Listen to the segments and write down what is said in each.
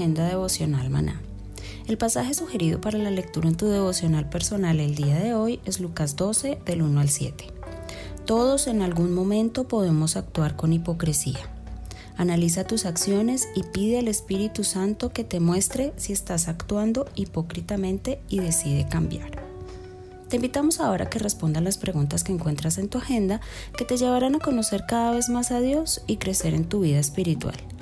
Agenda devocional maná. El pasaje sugerido para la lectura en tu devocional personal el día de hoy es Lucas 12 del 1 al 7. Todos en algún momento podemos actuar con hipocresía. Analiza tus acciones y pide al Espíritu Santo que te muestre si estás actuando hipócritamente y decide cambiar. Te invitamos ahora a que respondas las preguntas que encuentras en tu agenda que te llevarán a conocer cada vez más a Dios y crecer en tu vida espiritual.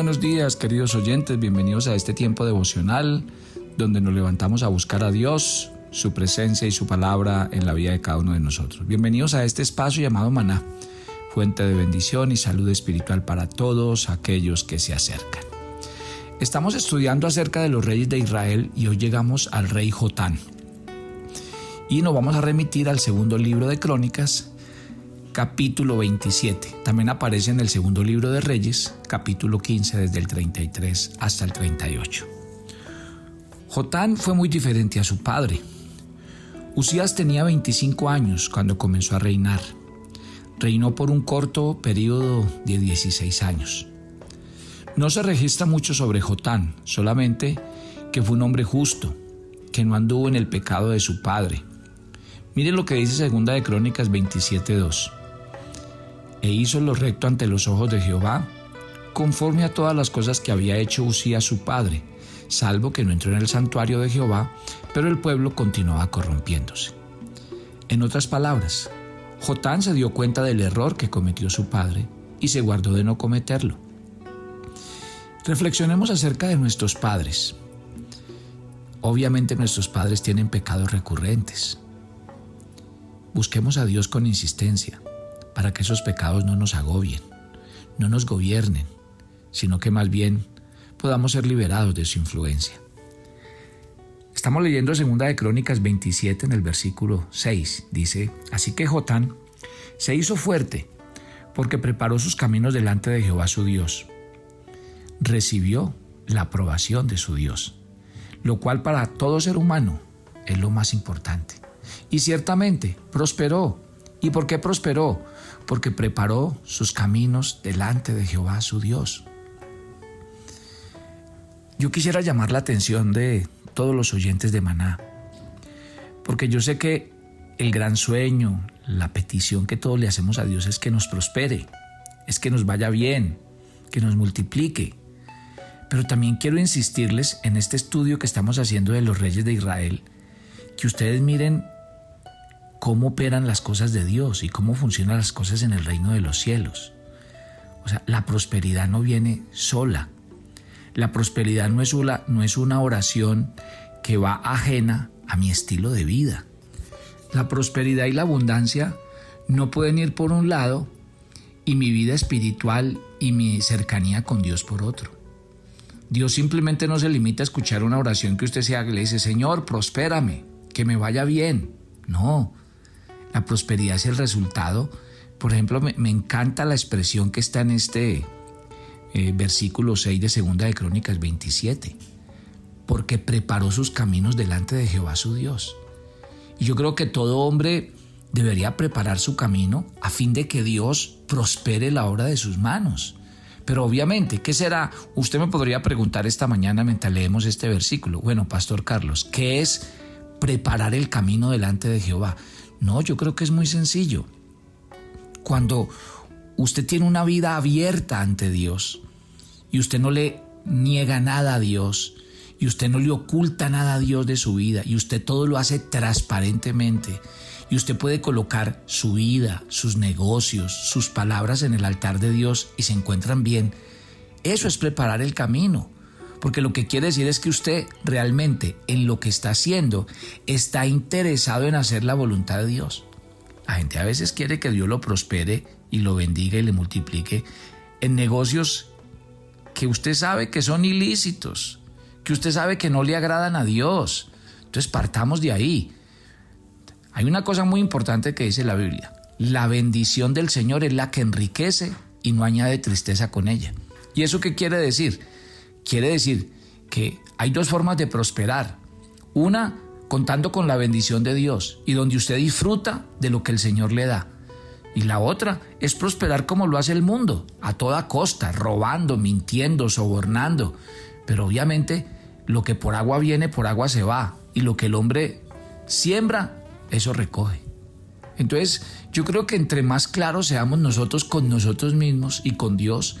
Buenos días queridos oyentes, bienvenidos a este tiempo devocional donde nos levantamos a buscar a Dios, su presencia y su palabra en la vida de cada uno de nosotros. Bienvenidos a este espacio llamado Maná, fuente de bendición y salud espiritual para todos aquellos que se acercan. Estamos estudiando acerca de los reyes de Israel y hoy llegamos al rey Jotán. Y nos vamos a remitir al segundo libro de Crónicas, capítulo 27. También aparece en el segundo libro de Reyes, capítulo 15, desde el 33 hasta el 38. Jotán fue muy diferente a su padre. Usías tenía 25 años cuando comenzó a reinar. Reinó por un corto periodo de 16 años. No se registra mucho sobre Jotán, solamente que fue un hombre justo, que no anduvo en el pecado de su padre. Miren lo que dice Segunda de Crónicas 27.2 e hizo lo recto ante los ojos de Jehová, conforme a todas las cosas que había hecho Usía su padre, salvo que no entró en el santuario de Jehová, pero el pueblo continuaba corrompiéndose. En otras palabras, Jotán se dio cuenta del error que cometió su padre y se guardó de no cometerlo. Reflexionemos acerca de nuestros padres. Obviamente nuestros padres tienen pecados recurrentes. Busquemos a Dios con insistencia para que esos pecados no nos agobien, no nos gobiernen, sino que más bien podamos ser liberados de su influencia. Estamos leyendo Segunda de Crónicas 27 en el versículo 6. Dice, así que Jotán se hizo fuerte porque preparó sus caminos delante de Jehová su Dios. Recibió la aprobación de su Dios, lo cual para todo ser humano es lo más importante. Y ciertamente prosperó. ¿Y por qué prosperó? Porque preparó sus caminos delante de Jehová su Dios. Yo quisiera llamar la atención de todos los oyentes de Maná, porque yo sé que el gran sueño, la petición que todos le hacemos a Dios es que nos prospere, es que nos vaya bien, que nos multiplique. Pero también quiero insistirles en este estudio que estamos haciendo de los reyes de Israel, que ustedes miren cómo operan las cosas de Dios y cómo funcionan las cosas en el reino de los cielos. O sea, la prosperidad no viene sola. La prosperidad no es una, no es una oración que va ajena a mi estilo de vida. La prosperidad y la abundancia no pueden ir por un lado y mi vida espiritual y mi cercanía con Dios por otro. Dios simplemente no se limita a escuchar una oración que usted se haga y le dice, Señor, prospérame, que me vaya bien. No, La prosperidad es el resultado. Por ejemplo, me, encanta la expresión que está en este eh, versículo 6 de Segunda de Crónicas 27. Porque preparó sus caminos delante de Jehová su Dios. Y yo creo que todo hombre debería preparar su camino a fin de que Dios prospere la obra de sus manos. Pero obviamente, ¿qué será? Usted me podría preguntar esta mañana mientras leemos este versículo. Bueno, Pastor Carlos, ¿qué es preparar el camino delante de Jehová? No, yo creo que es muy sencillo. Cuando usted tiene una vida abierta ante Dios y usted no le niega nada a Dios y usted no le oculta nada a Dios de su vida y usted todo lo hace transparentemente y usted puede colocar su vida, sus negocios, sus palabras en el altar de Dios y se encuentran bien. Eso es preparar el camino. Porque lo que quiere decir es que usted realmente en lo que está haciendo está interesado en hacer la voluntad de Dios. La gente a veces quiere que Dios lo prospere y lo bendiga y le multiplique en negocios que usted sabe que son ilícitos, que usted sabe que no le agradan a Dios. Entonces partamos de ahí. Hay una cosa muy importante que dice la Biblia. La bendición del Señor es la que enriquece y no añade tristeza con ella. ¿Y eso qué quiere decir? Quiere decir que hay dos formas de prosperar. Una, contando con la bendición de Dios y donde usted disfruta de lo que el Señor le da. Y la otra es prosperar como lo hace el mundo, a toda costa, robando, mintiendo, sobornando. Pero obviamente lo que por agua viene, por agua se va. Y lo que el hombre siembra, eso recoge. Entonces, yo creo que entre más claros seamos nosotros con nosotros mismos y con Dios,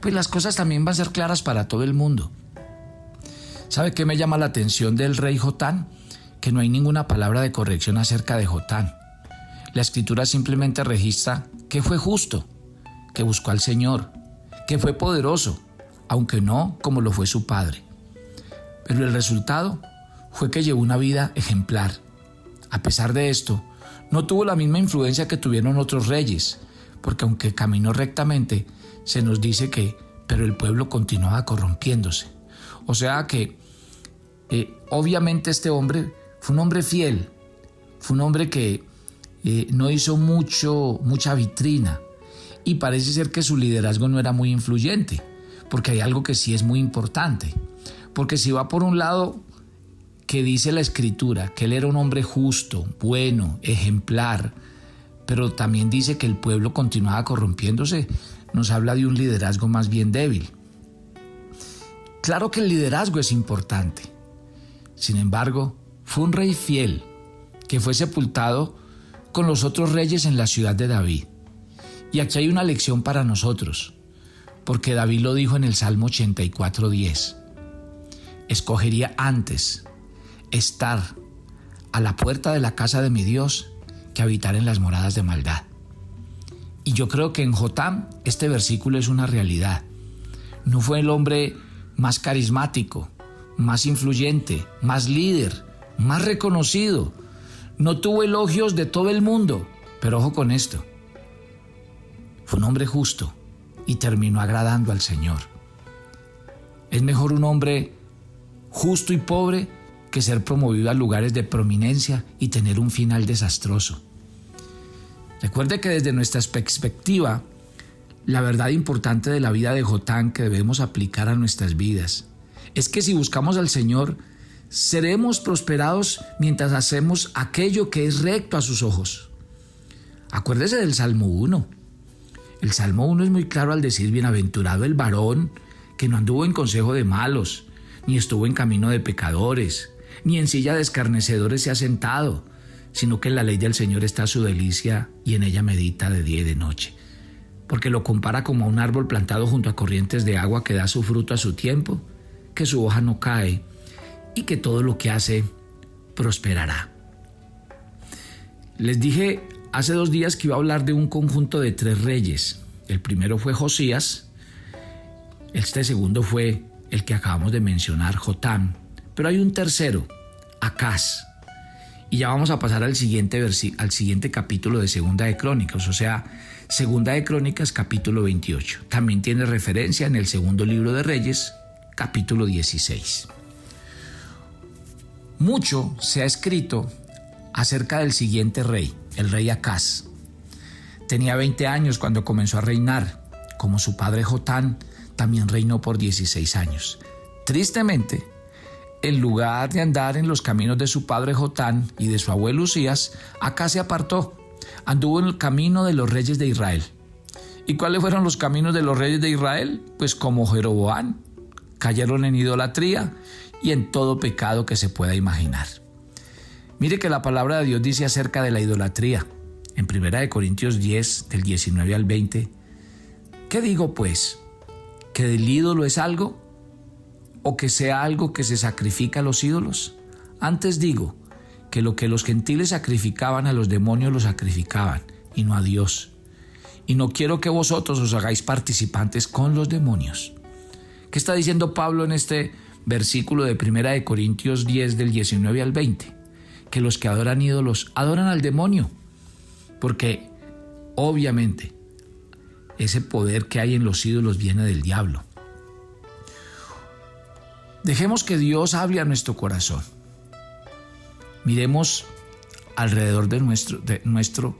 pues las cosas también van a ser claras para todo el mundo. ¿Sabe qué me llama la atención del rey Jotán? Que no hay ninguna palabra de corrección acerca de Jotán. La escritura simplemente registra que fue justo, que buscó al Señor, que fue poderoso, aunque no como lo fue su padre. Pero el resultado fue que llevó una vida ejemplar, a pesar de esto, no tuvo la misma influencia que tuvieron otros reyes, porque aunque caminó rectamente, se nos dice que, pero el pueblo continuaba corrompiéndose. O sea que, eh, obviamente este hombre fue un hombre fiel, fue un hombre que eh, no hizo mucho, mucha vitrina y parece ser que su liderazgo no era muy influyente, porque hay algo que sí es muy importante, porque si va por un lado que dice la escritura que él era un hombre justo, bueno, ejemplar, pero también dice que el pueblo continuaba corrompiéndose, nos habla de un liderazgo más bien débil. Claro que el liderazgo es importante. Sin embargo, fue un rey fiel que fue sepultado con los otros reyes en la ciudad de David. Y aquí hay una lección para nosotros, porque David lo dijo en el Salmo 84.10. Escogería antes estar a la puerta de la casa de mi Dios que habitar en las moradas de maldad. Y yo creo que en Jotam este versículo es una realidad. No fue el hombre más carismático, más influyente, más líder, más reconocido. No tuvo elogios de todo el mundo, pero ojo con esto. Fue un hombre justo y terminó agradando al Señor. Es mejor un hombre justo y pobre que ser promovido a lugares de prominencia y tener un final desastroso. Recuerde que desde nuestra perspectiva, la verdad importante de la vida de Jotán que debemos aplicar a nuestras vidas es que si buscamos al Señor, seremos prosperados mientras hacemos aquello que es recto a sus ojos. Acuérdese del Salmo 1. El Salmo 1 es muy claro al decir, bienaventurado el varón que no anduvo en consejo de malos, ni estuvo en camino de pecadores, ni en silla de escarnecedores se ha sentado, sino que en la ley del Señor está su delicia y en ella medita de día y de noche. Porque lo compara como a un árbol plantado junto a corrientes de agua que da su fruto a su tiempo, que su hoja no cae y que todo lo que hace prosperará. Les dije hace dos días que iba a hablar de un conjunto de tres reyes. El primero fue Josías, este segundo fue el que acabamos de mencionar, Jotán, pero hay un tercero, Acaz. Y ya vamos a pasar al siguiente, al siguiente capítulo de Segunda de Crónicas, o sea, Segunda de Crónicas capítulo 28. También tiene referencia en el segundo libro de Reyes, capítulo 16. Mucho se ha escrito acerca del siguiente rey, el rey Acaz. Tenía 20 años cuando comenzó a reinar. Como su padre Jotán, también reinó por 16 años. Tristemente, en lugar de andar en los caminos de su padre Jotán y de su abuelo Usías, Acaz se apartó. Anduvo en el camino de los reyes de Israel. ¿Y cuáles fueron los caminos de los reyes de Israel? Pues como Jeroboam, cayeron en idolatría y en todo pecado que se pueda imaginar. Mire que la palabra de Dios dice acerca de la idolatría, en 1 Corintios 10, del 19 al 20, ¿qué digo pues? ¿Que del ídolo es algo? ¿O que sea algo que se sacrifica a los ídolos? Antes digo que lo que los gentiles sacrificaban a los demonios lo sacrificaban y no a Dios. Y no quiero que vosotros os hagáis participantes con los demonios. ¿Qué está diciendo Pablo en este versículo de 1 Corintios 10 del 19 al 20? que los que adoran ídolos adoran al demonio, porque obviamente ese poder que hay en los ídolos viene del diablo. Dejemos que Dios hable a nuestro corazón. Miremos alrededor de nuestro, de nuestro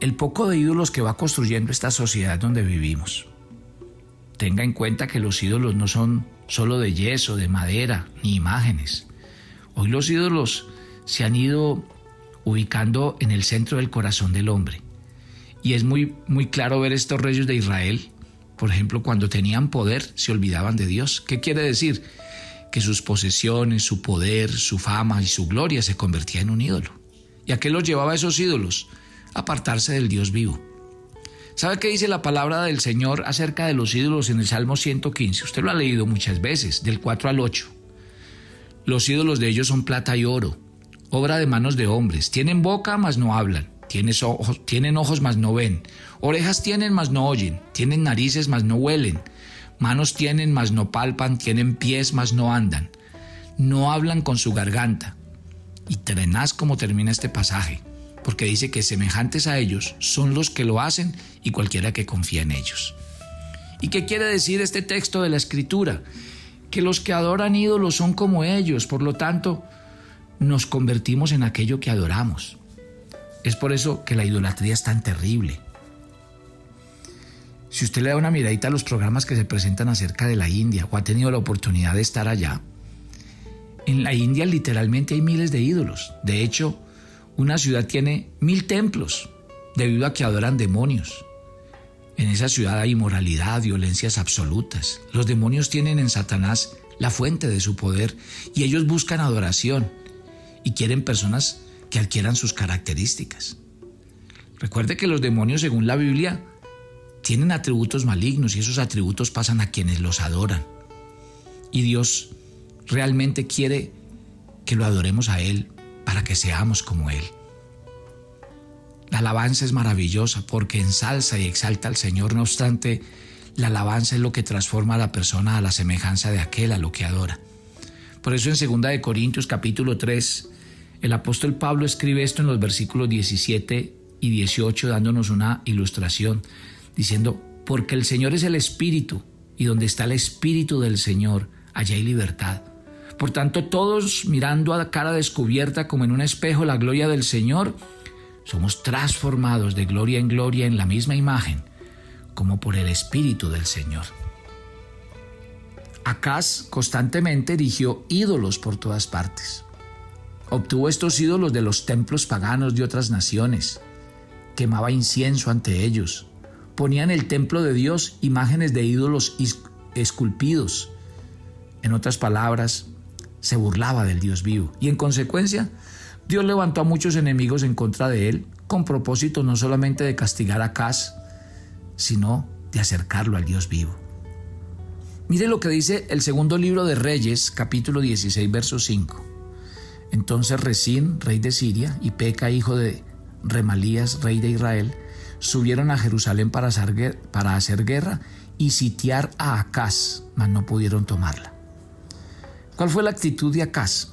el poco de ídolos que va construyendo esta sociedad donde vivimos. Tenga en cuenta que los ídolos no son solo de yeso, de madera, ni imágenes. Hoy los ídolos se han ido ubicando en el centro del corazón del hombre. Y es muy, muy claro ver estos reyes de Israel, por ejemplo, cuando tenían poder, se olvidaban de Dios. ¿Qué quiere decir? Que sus posesiones, su poder, su fama y su gloria se convertían en un ídolo. ¿Y a qué los llevaba a esos ídolos? Apartarse del Dios vivo. ¿Sabe qué dice la palabra del Señor acerca de los ídolos en el Salmo 115? Usted lo ha leído muchas veces, del 4 al 8. Los ídolos de ellos son plata y oro, obra de manos de hombres. Tienen boca, mas no hablan. Tienen ojos, tienen ojos, mas no ven. Orejas tienen, mas no oyen. Tienen narices, mas no huelen. Manos tienen, mas no palpan. Tienen pies, mas no andan. No hablan con su garganta. Y tenaz como termina este pasaje, porque dice que semejantes a ellos son los que lo hacen y cualquiera que confía en ellos. ¿Y qué quiere decir este texto de la Escritura? que los que adoran ídolos son como ellos, por lo tanto, nos convertimos en aquello que adoramos. Es por eso que la idolatría es tan terrible. Si usted le da una miradita a los programas que se presentan acerca de la India o ha tenido la oportunidad de estar allá, en la India literalmente hay miles de ídolos. De hecho, una ciudad tiene mil templos debido a que adoran demonios. En esa ciudad hay inmoralidad, violencias absolutas. Los demonios tienen en Satanás la fuente de su poder y ellos buscan adoración y quieren personas que adquieran sus características. Recuerde que los demonios, según la Biblia, tienen atributos malignos y esos atributos pasan a quienes los adoran. Y Dios realmente quiere que lo adoremos a Él para que seamos como Él. La alabanza es maravillosa porque ensalza y exalta al Señor, no obstante, la alabanza es lo que transforma a la persona a la semejanza de aquel a lo que adora. Por eso en 2 de Corintios capítulo 3, el apóstol Pablo escribe esto en los versículos 17 y 18 dándonos una ilustración, diciendo, porque el Señor es el Espíritu, y donde está el Espíritu del Señor, allá hay libertad. Por tanto, todos mirando a cara descubierta como en un espejo la gloria del Señor, somos transformados de gloria en gloria en la misma imagen, como por el Espíritu del Señor. Acaz constantemente erigió ídolos por todas partes. Obtuvo estos ídolos de los templos paganos de otras naciones. Quemaba incienso ante ellos. Ponía en el templo de Dios imágenes de ídolos esculpidos. En otras palabras, se burlaba del Dios vivo y en consecuencia Dios levantó a muchos enemigos en contra de él, con propósito no solamente de castigar a Cas, sino de acercarlo al Dios vivo. Mire lo que dice el segundo libro de Reyes, capítulo 16, verso 5. Entonces Resín, rey de Siria, y Peca, hijo de Remalías, rey de Israel, subieron a Jerusalén para hacer, guerra y sitiar a Acaz, mas no pudieron tomarla. ¿Cuál fue la actitud de Acaz?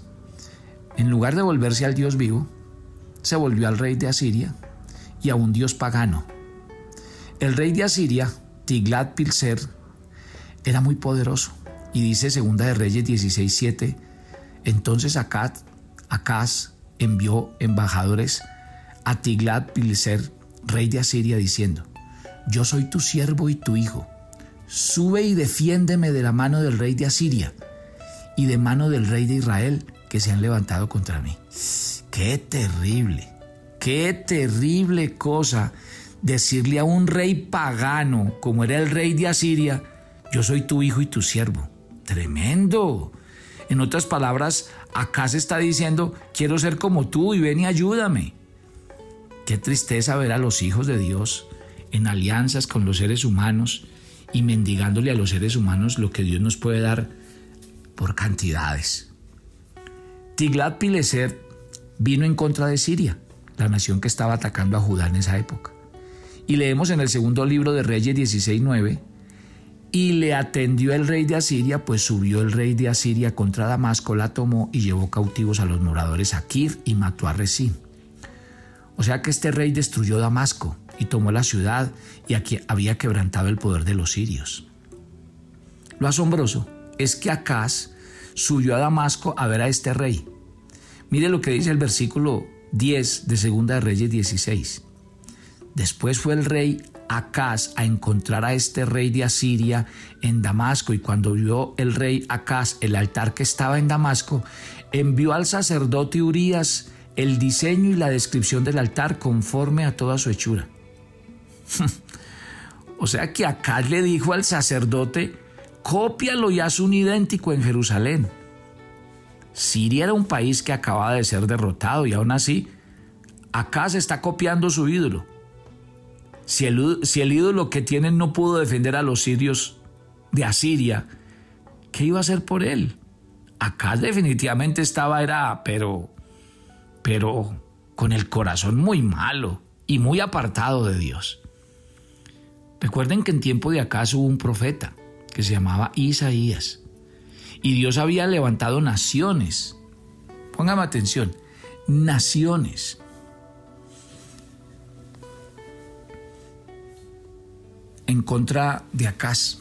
En lugar de volverse al Dios vivo, se volvió al rey de Asiria y a un Dios pagano. El rey de Asiria, Tiglat Pilser, era muy poderoso y dice Segunda de Reyes 16:7, entonces Acaz, Acaz envió embajadores a Tiglat-Pileser, rey de Asiria, diciendo: Yo soy tu siervo y tu hijo. Sube y defiéndeme de la mano del rey de Asiria y de mano del rey de Israel que se han levantado contra mí. Qué terrible, qué terrible cosa decirle a un rey pagano como era el rey de Asiria, yo soy tu hijo y tu siervo. Tremendo. En otras palabras, acá se está diciendo, quiero ser como tú y ven y ayúdame. Qué tristeza ver a los hijos de Dios en alianzas con los seres humanos y mendigándole a los seres humanos lo que Dios nos puede dar por cantidades. Tiglat-Pileser vino en contra de Siria, la nación que estaba atacando a Judá en esa época. Y leemos en el segundo libro de Reyes 16:9, y le atendió el rey de Asiria, pues subió el rey de Asiria contra Damasco, la tomó y llevó cautivos a los moradores a Kir y mató a Resín. O sea que este rey destruyó Damasco y tomó la ciudad y aquí había quebrantado el poder de los sirios. Lo asombroso es que Acaz subió a Damasco a ver a este rey. Mire lo que dice el versículo 10 de Segunda de Reyes 16. Después fue el rey Acaz a encontrar a este rey de Asiria en Damasco y cuando vio el rey Acaz el altar que estaba en Damasco, envió al sacerdote Urias el diseño y la descripción del altar conforme a toda su hechura. o sea que Acaz le dijo al sacerdote, cópialo y haz un idéntico en Jerusalén. Siria era un país que acababa de ser derrotado y aún así, se está copiando su ídolo. Si el, si el ídolo que tienen no pudo defender a los sirios de Asiria, ¿qué iba a hacer por él? Acá definitivamente estaba, era, pero, pero con el corazón muy malo y muy apartado de Dios. Recuerden que en tiempo de acá hubo un profeta que se llamaba Isaías. Y Dios había levantado naciones. Póngame atención, naciones. En contra de Acaz.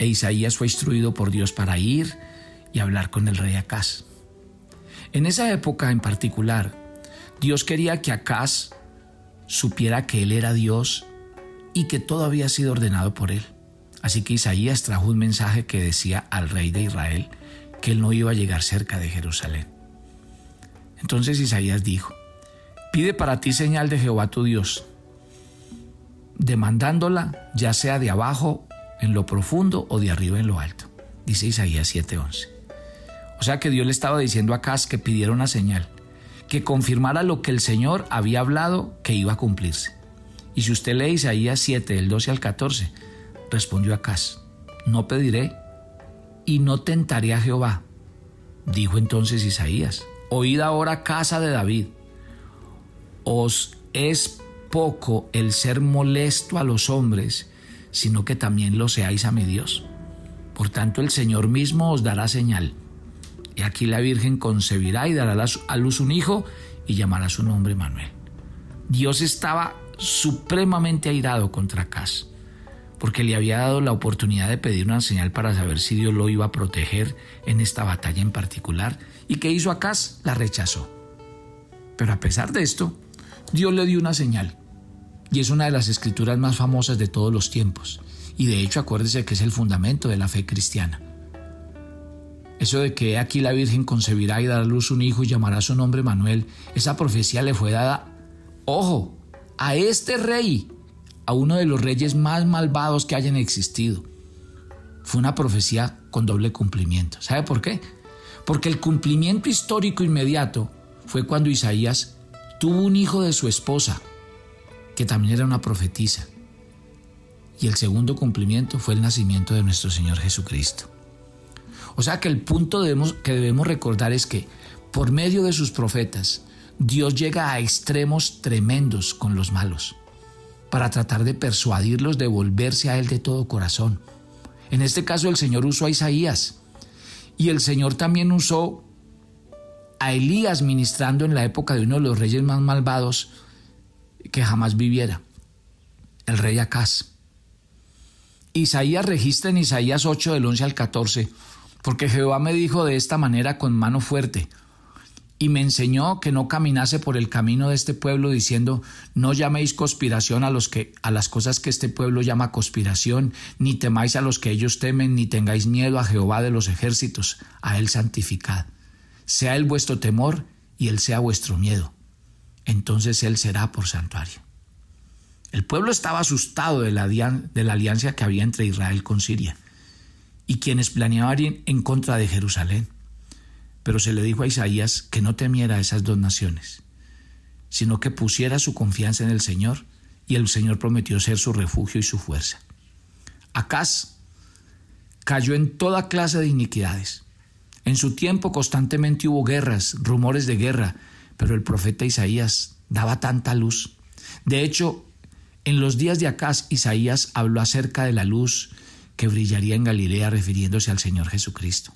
E Isaías fue instruido por Dios para ir y hablar con el rey Acaz. En esa época en particular, Dios quería que Acaz supiera que Él era Dios y que todo había sido ordenado por Él. Así que Isaías trajo un mensaje que decía al rey de Israel que él no iba a llegar cerca de Jerusalén. Entonces Isaías dijo, pide para ti señal de Jehová tu Dios, demandándola ya sea de abajo en lo profundo o de arriba en lo alto. Dice Isaías 7:11. O sea que Dios le estaba diciendo a Acaz que pidiera una señal, que confirmara lo que el Señor había hablado que iba a cumplirse. Y si usted lee Isaías 7, del 12 al 14, Respondió Acaz, no pediré y no tentaré a Jehová. Dijo entonces Isaías, oíd ahora casa de David, os es poco el ser molesto a los hombres, sino que también lo seáis a mi Dios. Por tanto el Señor mismo os dará señal. Y aquí la Virgen concebirá y dará a luz un hijo y llamará su nombre Manuel. Dios estaba supremamente airado contra Acaz porque le había dado la oportunidad de pedir una señal para saber si Dios lo iba a proteger en esta batalla en particular. ¿Y qué hizo Acaz? La rechazó. Pero a pesar de esto, Dios le dio una señal. Y es una de las escrituras más famosas de todos los tiempos. Y de hecho acuérdese que es el fundamento de la fe cristiana. Eso de que aquí la Virgen concebirá y dará a luz un hijo y llamará su nombre Manuel, esa profecía le fue dada, ojo, a este rey a uno de los reyes más malvados que hayan existido. Fue una profecía con doble cumplimiento. ¿Sabe por qué? Porque el cumplimiento histórico inmediato fue cuando Isaías tuvo un hijo de su esposa, que también era una profetisa. Y el segundo cumplimiento fue el nacimiento de nuestro Señor Jesucristo. O sea que el punto que debemos recordar es que por medio de sus profetas, Dios llega a extremos tremendos con los malos para tratar de persuadirlos de volverse a Él de todo corazón. En este caso el Señor usó a Isaías y el Señor también usó a Elías ministrando en la época de uno de los reyes más malvados que jamás viviera, el rey Acaz. Isaías registra en Isaías 8 del 11 al 14, porque Jehová me dijo de esta manera con mano fuerte, y me enseñó que no caminase por el camino de este pueblo diciendo no llaméis conspiración a los que a las cosas que este pueblo llama conspiración ni temáis a los que ellos temen ni tengáis miedo a Jehová de los ejércitos a él santificad. Sea él vuestro temor y él sea vuestro miedo entonces él será por santuario el pueblo estaba asustado de la, alianza que había entre Israel con Siria y quienes planeaban en contra de Jerusalén pero se le dijo a Isaías que no temiera a esas dos naciones, sino que pusiera su confianza en el Señor, y el Señor prometió ser su refugio y su fuerza. Acaz cayó en toda clase de iniquidades. En su tiempo constantemente hubo guerras, rumores de guerra, pero el profeta Isaías daba tanta luz. De hecho, en los días de Acaz, Isaías habló acerca de la luz que brillaría en Galilea refiriéndose al Señor Jesucristo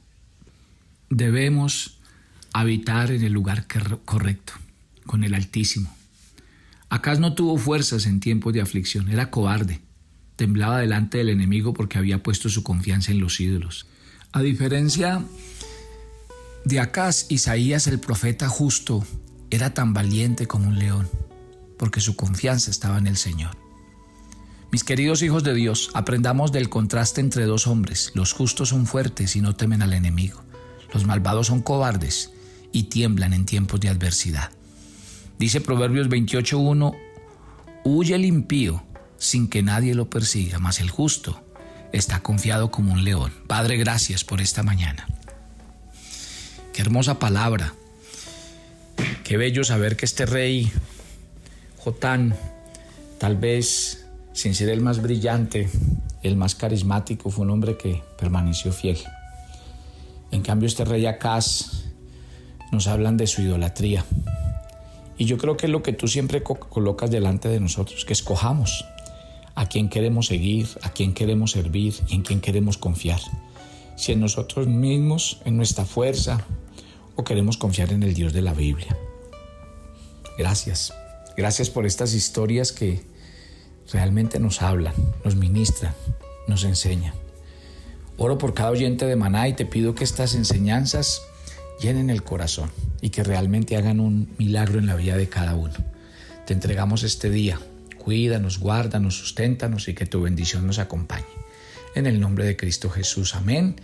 debemos habitar en el lugar correcto, con el Altísimo. Acaz no tuvo fuerzas en tiempos de aflicción, era cobarde, temblaba delante del enemigo porque había puesto su confianza en los ídolos. A diferencia de Acaz, Isaías el profeta justo era tan valiente como un león, porque su confianza estaba en el Señor. Mis queridos hijos de Dios, aprendamos del contraste entre dos hombres. Los justos son fuertes y no temen al enemigo. Los malvados son cobardes y tiemblan en tiempos de adversidad. Dice Proverbios 28.1, huye el impío sin que nadie lo persiga, mas el justo está confiado como un león. Padre, gracias por esta mañana. Qué hermosa palabra. Qué bello saber que este rey Jotán, tal vez sin ser el más brillante, el más carismático, fue un hombre que permaneció fiel. En cambio, este rey Acaz nos hablan de su idolatría. Y yo creo que es lo que tú siempre colocas delante de nosotros, que escojamos a quién queremos seguir, a quién queremos servir y en quién queremos confiar. Si en nosotros mismos, en nuestra fuerza, o queremos confiar en el Dios de la Biblia. Gracias. Gracias por estas historias que realmente nos hablan, nos ministran, nos enseñan. Oro por cada oyente de Maná y te pido que estas enseñanzas llenen el corazón y que realmente hagan un milagro en la vida de cada uno. Te entregamos este día. Cuídanos, guárdanos, susténtanos y que tu bendición nos acompañe. En el nombre de Cristo Jesús. Amén.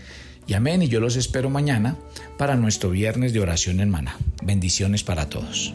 Y amén. Y yo los espero mañana para nuestro viernes de oración en Maná. Bendiciones para todos.